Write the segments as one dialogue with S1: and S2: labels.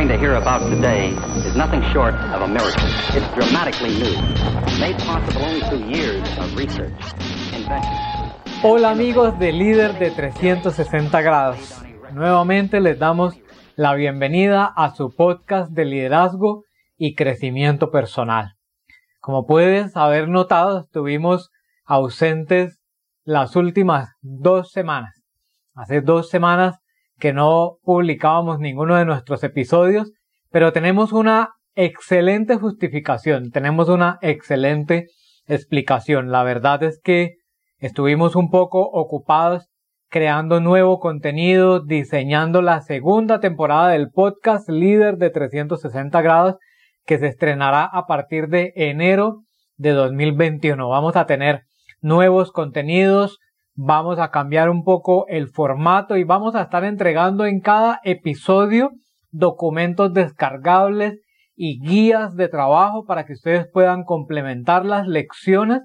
S1: going to hear about today is nothing short of a miracle. It's dramatically new, made possible only through years of research, invention.
S2: Hola amigos de Líder de 360 grados. Nuevamente les damos la bienvenida a su podcast de liderazgo y crecimiento personal. Como puedes haber notado, estuvimos ausentes las últimas dos semanas. Hace dos semanas que no publicábamos ninguno de nuestros episodios, pero tenemos una excelente justificación, tenemos una excelente explicación. La verdad es que estuvimos un poco ocupados creando nuevo contenido, diseñando la segunda temporada del podcast líder de 360 grados que se estrenará a partir de enero de 2021. Vamos a tener nuevos contenidos, vamos a cambiar un poco el formato y vamos a estar entregando en cada episodio documentos descargables y guías de trabajo para que ustedes puedan complementar las lecciones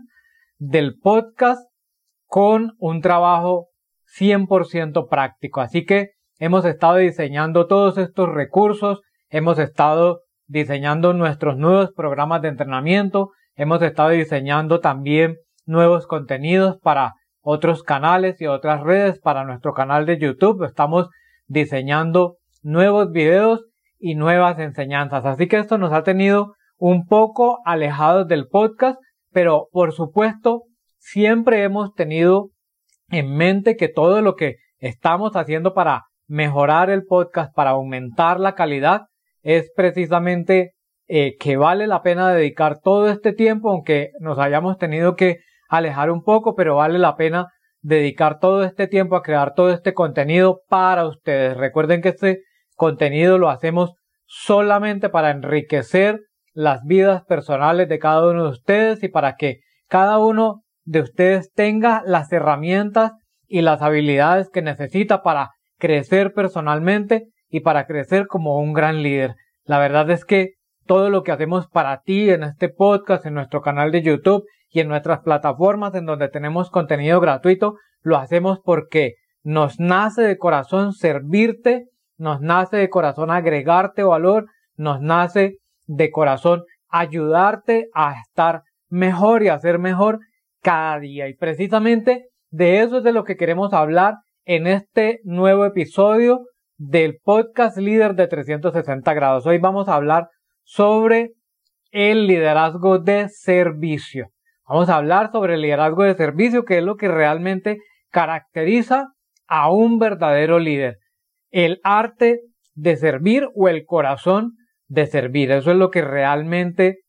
S2: del podcast con un trabajo 100% práctico. Así que hemos estado diseñando todos estos recursos, hemos estado diseñando nuestros nuevos programas de entrenamiento, hemos estado diseñando también nuevos contenidos para otros canales y otras redes para nuestro canal de YouTube. Estamos diseñando nuevos videos y nuevas enseñanzas. Así que esto nos ha tenido un poco alejados del podcast, pero por supuesto siempre hemos tenido en mente que todo lo que estamos haciendo para mejorar el podcast, para aumentar la calidad, es precisamente eh, que vale la pena dedicar todo este tiempo, aunque nos hayamos tenido que alejar un poco, pero vale la pena dedicar todo este tiempo a crear todo este contenido para ustedes. Recuerden que este contenido lo hacemos solamente para enriquecer las vidas personales de cada uno de ustedes y para que cada uno de ustedes tenga las herramientas y las habilidades que necesita para crecer personalmente y para crecer como un gran líder. La verdad es que todo lo que hacemos para ti en este podcast, en nuestro canal de YouTube y en nuestras plataformas en donde tenemos contenido gratuito, lo hacemos porque nos nace de corazón servirte, nos nace de corazón agregarte valor, nos nace de corazón ayudarte a estar mejor y a ser mejor cada día. Y precisamente de eso es de lo que queremos hablar en este nuevo episodio del podcast líder de 360 grados. Hoy vamos a hablar sobre el liderazgo de servicio. Vamos a hablar sobre el liderazgo de servicio, que es lo que realmente caracteriza a un verdadero líder. El arte de servir o el corazón de servir. Eso es lo que realmente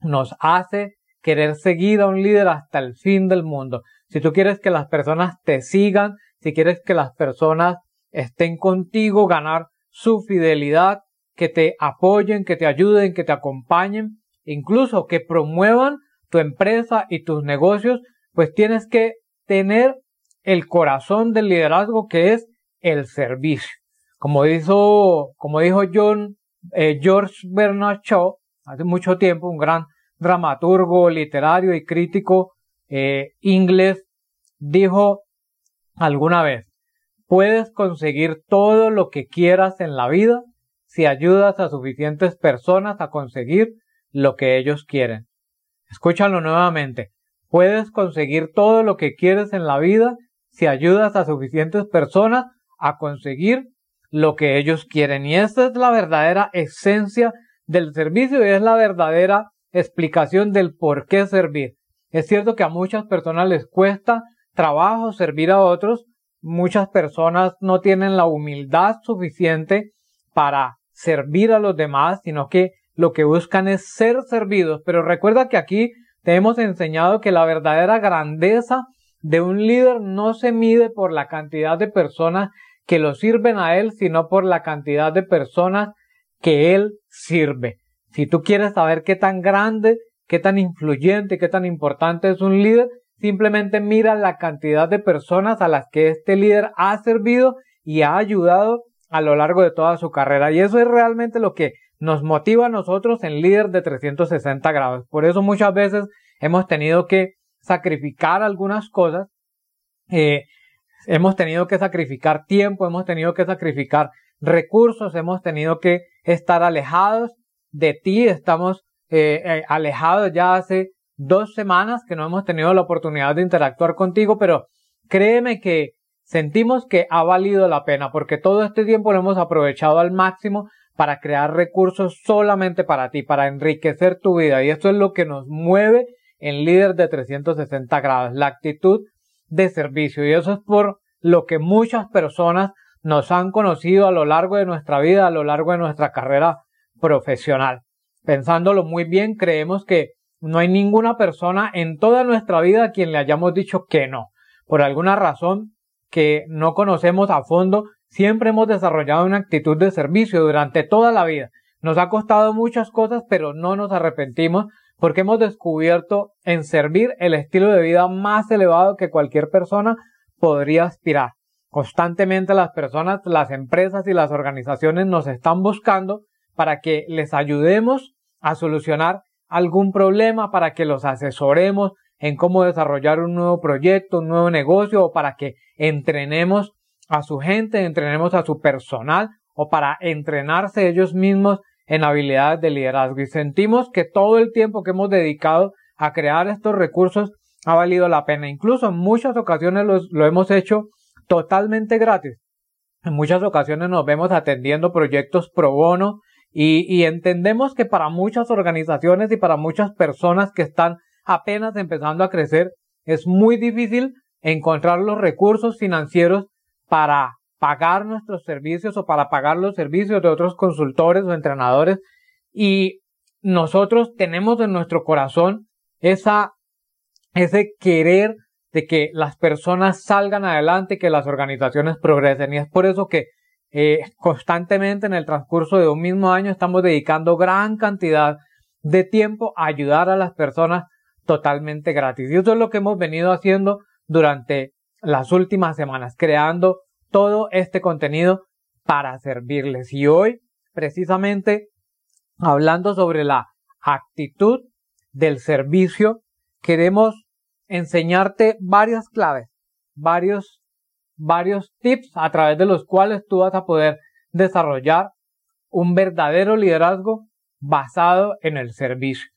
S2: nos hace querer seguir a un líder hasta el fin del mundo. Si tú quieres que las personas te sigan, si quieres que las personas estén contigo, ganar su fidelidad, que te apoyen, que te ayuden, que te acompañen, incluso que promuevan tu empresa y tus negocios, pues tienes que tener el corazón del liderazgo que es el servicio. Como dijo, como dijo John, eh, George Bernard Shaw hace mucho tiempo, un gran dramaturgo literario y crítico eh, inglés, dijo alguna vez, puedes conseguir todo lo que quieras en la vida si ayudas a suficientes personas a conseguir lo que ellos quieren. Escúchalo nuevamente. Puedes conseguir todo lo que quieres en la vida si ayudas a suficientes personas a conseguir lo que ellos quieren. Y esta es la verdadera esencia del servicio y es la verdadera explicación del por qué servir. Es cierto que a muchas personas les cuesta trabajo servir a otros. Muchas personas no tienen la humildad suficiente para servir a los demás, sino que lo que buscan es ser servidos. Pero recuerda que aquí te hemos enseñado que la verdadera grandeza de un líder no se mide por la cantidad de personas que lo sirven a él, sino por la cantidad de personas que él sirve. Si tú quieres saber qué tan grande, qué tan influyente, qué tan importante es un líder, simplemente mira la cantidad de personas a las que este líder ha servido y ha ayudado a lo largo de toda su carrera. Y eso es realmente lo que nos motiva a nosotros en líder de 360 grados. Por eso muchas veces hemos tenido que sacrificar algunas cosas, eh, hemos tenido que sacrificar tiempo, hemos tenido que sacrificar recursos, hemos tenido que estar alejados de ti, estamos eh, eh, alejados ya hace dos semanas que no hemos tenido la oportunidad de interactuar contigo, pero créeme que sentimos que ha valido la pena porque todo este tiempo lo hemos aprovechado al máximo para crear recursos solamente para ti, para enriquecer tu vida. Y esto es lo que nos mueve en líder de 360 grados, la actitud de servicio. Y eso es por lo que muchas personas nos han conocido a lo largo de nuestra vida, a lo largo de nuestra carrera profesional. Pensándolo muy bien, creemos que no hay ninguna persona en toda nuestra vida a quien le hayamos dicho que no. Por alguna razón que no conocemos a fondo, siempre hemos desarrollado una actitud de servicio durante toda la vida. Nos ha costado muchas cosas, pero no nos arrepentimos porque hemos descubierto en servir el estilo de vida más elevado que cualquier persona podría aspirar. Constantemente las personas, las empresas y las organizaciones nos están buscando para que les ayudemos a solucionar algún problema, para que los asesoremos en cómo desarrollar un nuevo proyecto, un nuevo negocio o para que entrenemos a su gente, entrenemos a su personal o para entrenarse ellos mismos en habilidades de liderazgo. Y sentimos que todo el tiempo que hemos dedicado a crear estos recursos ha valido la pena. Incluso en muchas ocasiones lo hemos hecho totalmente gratis. En muchas ocasiones nos vemos atendiendo proyectos pro bono y, y entendemos que para muchas organizaciones y para muchas personas que están apenas empezando a crecer es muy difícil encontrar los recursos financieros para pagar nuestros servicios o para pagar los servicios de otros consultores o entrenadores y nosotros tenemos en nuestro corazón esa, ese querer de que las personas salgan adelante, que las organizaciones progresen y es por eso que eh, constantemente en el transcurso de un mismo año estamos dedicando gran cantidad de tiempo a ayudar a las personas totalmente gratis. Y eso es lo que hemos venido haciendo durante las últimas semanas, creando todo este contenido para servirles. Y hoy, precisamente, hablando sobre la actitud del servicio, queremos enseñarte varias claves, varios, varios tips a través de los cuales tú vas a poder desarrollar un verdadero liderazgo basado en el servicio.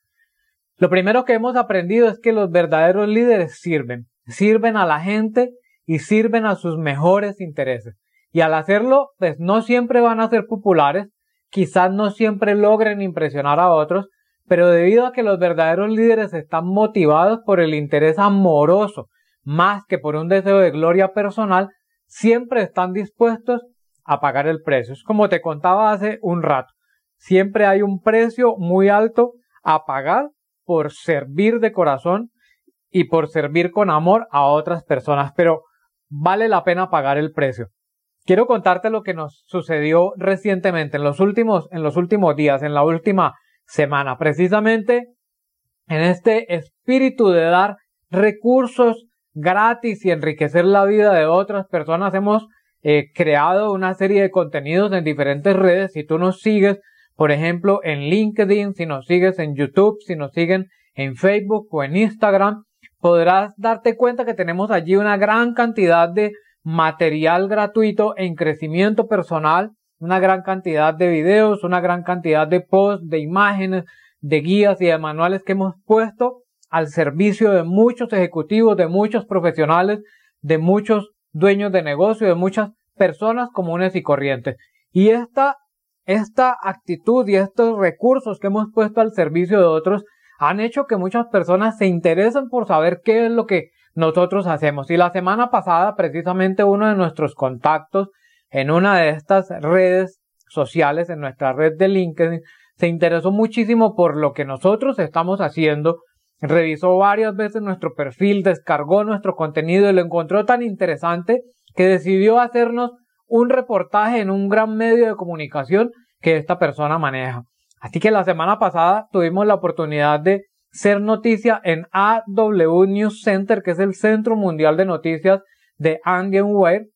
S2: Lo primero que hemos aprendido es que los verdaderos líderes sirven sirven a la gente y sirven a sus mejores intereses. Y al hacerlo, pues no siempre van a ser populares, quizás no siempre logren impresionar a otros, pero debido a que los verdaderos líderes están motivados por el interés amoroso, más que por un deseo de gloria personal, siempre están dispuestos a pagar el precio. Es como te contaba hace un rato. Siempre hay un precio muy alto a pagar por servir de corazón y por servir con amor a otras personas, pero vale la pena pagar el precio. Quiero contarte lo que nos sucedió recientemente en los últimos, en los últimos días, en la última semana, precisamente en este espíritu de dar recursos gratis y enriquecer la vida de otras personas, hemos eh, creado una serie de contenidos en diferentes redes. Si tú nos sigues, por ejemplo, en LinkedIn, si nos sigues en YouTube, si nos siguen en Facebook o en Instagram, podrás darte cuenta que tenemos allí una gran cantidad de material gratuito en crecimiento personal, una gran cantidad de videos, una gran cantidad de posts, de imágenes, de guías y de manuales que hemos puesto al servicio de muchos ejecutivos, de muchos profesionales, de muchos dueños de negocio, de muchas personas comunes y corrientes. Y esta, esta actitud y estos recursos que hemos puesto al servicio de otros han hecho que muchas personas se interesen por saber qué es lo que nosotros hacemos. Y la semana pasada, precisamente uno de nuestros contactos en una de estas redes sociales, en nuestra red de LinkedIn, se interesó muchísimo por lo que nosotros estamos haciendo, revisó varias veces nuestro perfil, descargó nuestro contenido y lo encontró tan interesante que decidió hacernos un reportaje en un gran medio de comunicación que esta persona maneja. Así que la semana pasada tuvimos la oportunidad de ser noticia en AW News Center, que es el Centro Mundial de Noticias de Angenware,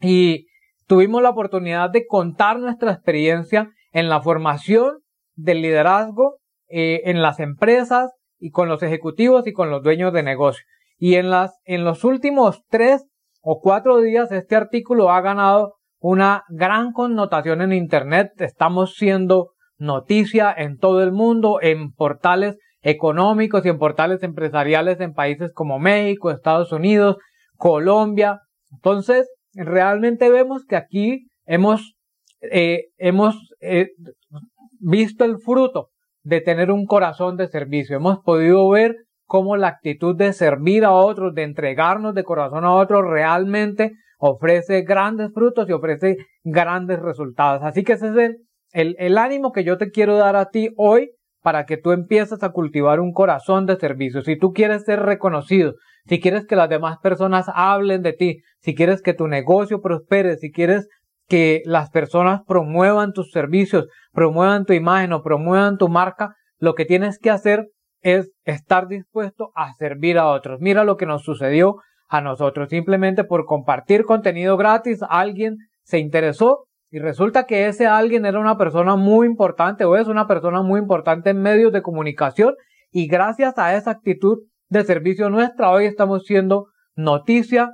S2: y tuvimos la oportunidad de contar nuestra experiencia en la formación del liderazgo eh, en las empresas y con los ejecutivos y con los dueños de negocio. Y en las, en los últimos tres o cuatro días este artículo ha ganado una gran connotación en Internet. Estamos siendo noticia en todo el mundo, en portales económicos y en portales empresariales en países como México, Estados Unidos, Colombia. Entonces, realmente vemos que aquí hemos, eh, hemos eh, visto el fruto de tener un corazón de servicio. Hemos podido ver cómo la actitud de servir a otros, de entregarnos de corazón a otros, realmente ofrece grandes frutos y ofrece grandes resultados. Así que ese es el, el, el ánimo que yo te quiero dar a ti hoy para que tú empieces a cultivar un corazón de servicio. Si tú quieres ser reconocido, si quieres que las demás personas hablen de ti, si quieres que tu negocio prospere, si quieres que las personas promuevan tus servicios, promuevan tu imagen o promuevan tu marca, lo que tienes que hacer es estar dispuesto a servir a otros. Mira lo que nos sucedió a nosotros. Simplemente por compartir contenido gratis, alguien se interesó y resulta que ese alguien era una persona muy importante o es una persona muy importante en medios de comunicación y gracias a esa actitud de servicio nuestra hoy estamos siendo noticia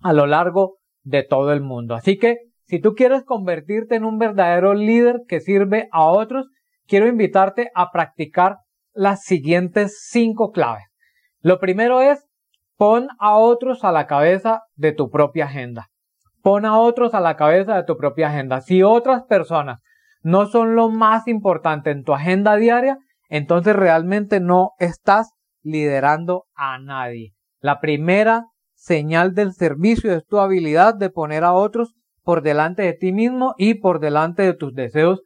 S2: a lo largo de todo el mundo. Así que si tú quieres convertirte en un verdadero líder que sirve a otros, quiero invitarte a practicar las siguientes cinco claves. Lo primero es pon a otros a la cabeza de tu propia agenda. Pon a otros a la cabeza de tu propia agenda. Si otras personas no son lo más importante en tu agenda diaria, entonces realmente no estás liderando a nadie. La primera señal del servicio es tu habilidad de poner a otros por delante de ti mismo y por delante de tus deseos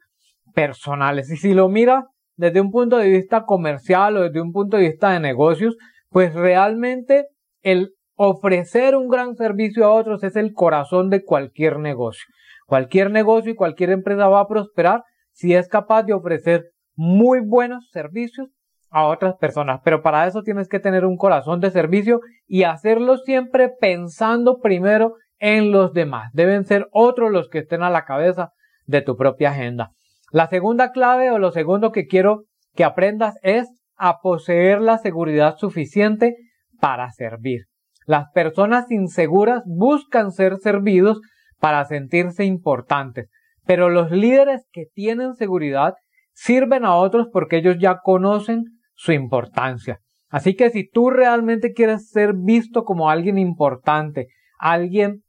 S2: personales. Y si lo miras desde un punto de vista comercial o desde un punto de vista de negocios, pues realmente el ofrecer un gran servicio a otros es el corazón de cualquier negocio. Cualquier negocio y cualquier empresa va a prosperar si es capaz de ofrecer muy buenos servicios a otras personas. Pero para eso tienes que tener un corazón de servicio y hacerlo siempre pensando primero en los demás. Deben ser otros los que estén a la cabeza de tu propia agenda. La segunda clave o lo segundo que quiero que aprendas es a poseer la seguridad suficiente para servir. Las personas inseguras buscan ser servidos para sentirse importantes, pero los líderes que tienen seguridad sirven a otros porque ellos ya conocen su importancia. Así que si tú realmente quieres ser visto como alguien importante, alguien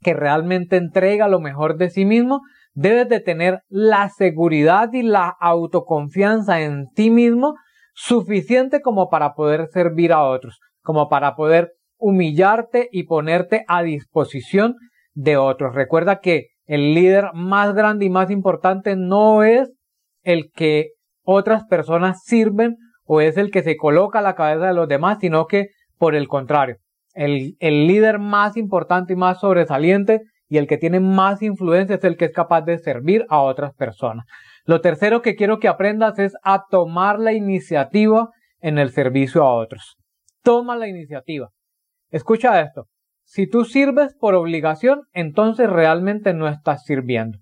S2: que realmente entrega lo mejor de sí mismo, debes de tener la seguridad y la autoconfianza en ti mismo suficiente como para poder servir a otros, como para poder humillarte y ponerte a disposición de otros. Recuerda que el líder más grande y más importante no es el que otras personas sirven o es el que se coloca a la cabeza de los demás, sino que por el contrario, el, el líder más importante y más sobresaliente y el que tiene más influencia es el que es capaz de servir a otras personas. Lo tercero que quiero que aprendas es a tomar la iniciativa en el servicio a otros. Toma la iniciativa. Escucha esto. Si tú sirves por obligación, entonces realmente no estás sirviendo.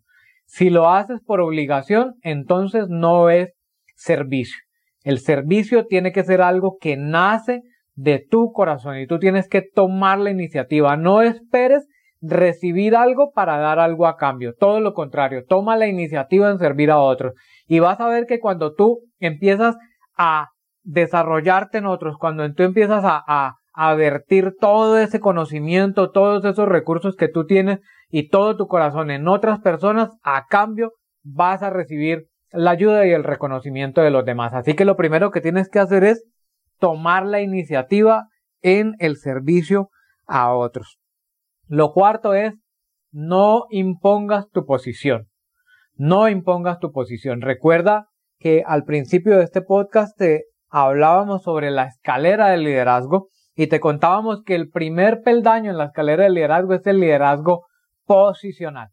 S2: Si lo haces por obligación, entonces no es servicio. El servicio tiene que ser algo que nace de tu corazón y tú tienes que tomar la iniciativa. No esperes recibir algo para dar algo a cambio. Todo lo contrario, toma la iniciativa en servir a otros. Y vas a ver que cuando tú empiezas a desarrollarte en otros, cuando tú empiezas a, a, a vertir todo ese conocimiento, todos esos recursos que tú tienes y todo tu corazón en otras personas, a cambio vas a recibir la ayuda y el reconocimiento de los demás. Así que lo primero que tienes que hacer es tomar la iniciativa en el servicio a otros. Lo cuarto es no impongas tu posición. No impongas tu posición. Recuerda que al principio de este podcast te hablábamos sobre la escalera del liderazgo y te contábamos que el primer peldaño en la escalera del liderazgo es el liderazgo posicional.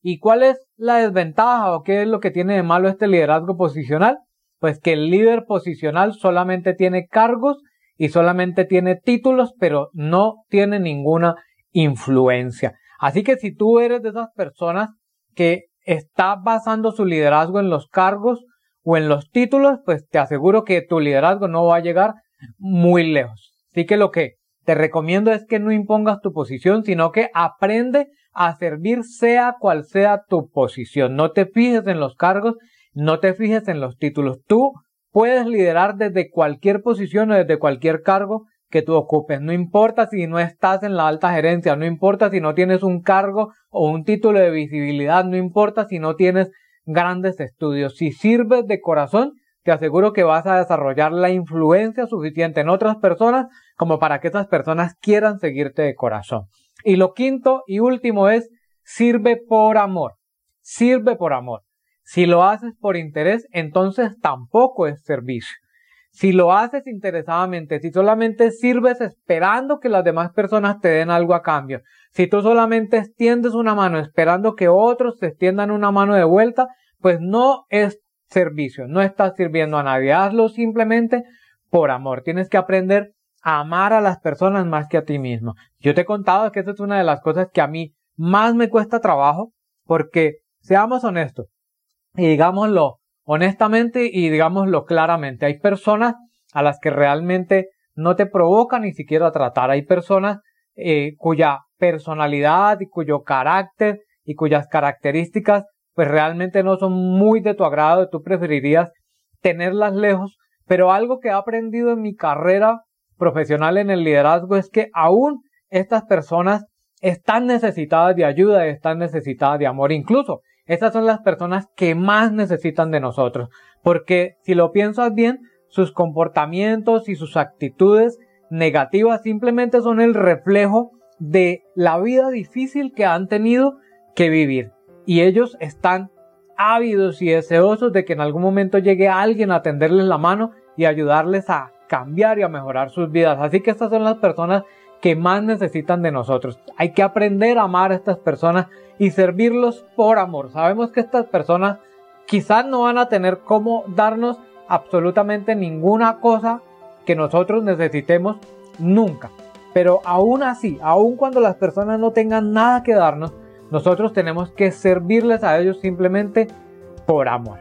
S2: ¿Y cuál es la desventaja o qué es lo que tiene de malo este liderazgo posicional? Pues que el líder posicional solamente tiene cargos y solamente tiene títulos, pero no tiene ninguna influencia. Así que si tú eres de esas personas que está basando su liderazgo en los cargos o en los títulos, pues te aseguro que tu liderazgo no va a llegar muy lejos. Así que lo que te recomiendo es que no impongas tu posición, sino que aprende a servir sea cual sea tu posición. No te fijes en los cargos, no te fijes en los títulos. Tú puedes liderar desde cualquier posición o desde cualquier cargo que tú ocupes. No importa si no estás en la alta gerencia, no importa si no tienes un cargo o un título de visibilidad, no importa si no tienes grandes estudios. Si sirves de corazón, te aseguro que vas a desarrollar la influencia suficiente en otras personas como para que esas personas quieran seguirte de corazón. Y lo quinto y último es sirve por amor. Sirve por amor. Si lo haces por interés, entonces tampoco es servicio. Si lo haces interesadamente, si solamente sirves esperando que las demás personas te den algo a cambio, si tú solamente extiendes una mano esperando que otros te extiendan una mano de vuelta, pues no es servicio, no estás sirviendo a nadie, hazlo simplemente por amor. Tienes que aprender a amar a las personas más que a ti mismo. Yo te he contado que esa es una de las cosas que a mí más me cuesta trabajo, porque seamos honestos y digámoslo honestamente y digámoslo claramente. Hay personas a las que realmente no te provoca ni siquiera tratar. Hay personas eh, cuya personalidad y cuyo carácter y cuyas características pues realmente no son muy de tu agrado, tú preferirías tenerlas lejos, pero algo que he aprendido en mi carrera profesional en el liderazgo es que aún estas personas están necesitadas de ayuda, están necesitadas de amor, incluso estas son las personas que más necesitan de nosotros, porque si lo piensas bien, sus comportamientos y sus actitudes negativas simplemente son el reflejo de la vida difícil que han tenido que vivir. Y ellos están ávidos y deseosos de que en algún momento llegue alguien a tenderles la mano y ayudarles a cambiar y a mejorar sus vidas. Así que estas son las personas que más necesitan de nosotros. Hay que aprender a amar a estas personas y servirlos por amor. Sabemos que estas personas quizás no van a tener cómo darnos absolutamente ninguna cosa que nosotros necesitemos nunca. Pero aún así, aun cuando las personas no tengan nada que darnos, nosotros tenemos que servirles a ellos simplemente por amor.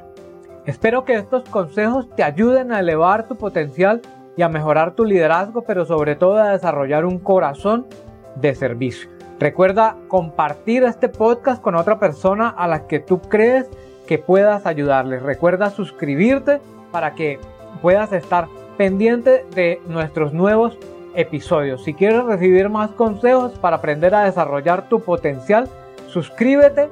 S2: Espero que estos consejos te ayuden a elevar tu potencial y a mejorar tu liderazgo, pero sobre todo a desarrollar un corazón de servicio. Recuerda compartir este podcast con otra persona a la que tú crees que puedas ayudarles. Recuerda suscribirte para que puedas estar pendiente de nuestros nuevos episodios. Si quieres recibir más consejos para aprender a desarrollar tu potencial, suscríbete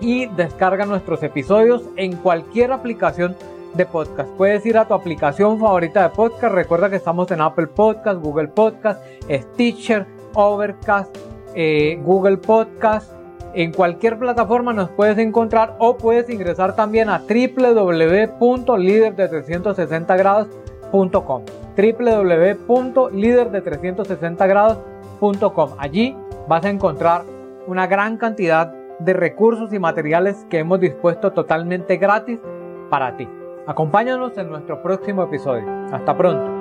S2: y descarga nuestros episodios en cualquier aplicación de podcast. Puedes ir a tu aplicación favorita de podcast. Recuerda que estamos en Apple Podcast, Google Podcast, Stitcher, Overcast, eh, Google Podcast. En cualquier plataforma nos puedes encontrar o puedes ingresar también a www.líderde360grados.com www.líderde360grados.com Allí vas a encontrar una gran cantidad de recursos y materiales que hemos dispuesto totalmente gratis para ti. Acompáñanos en nuestro próximo episodio. Hasta pronto.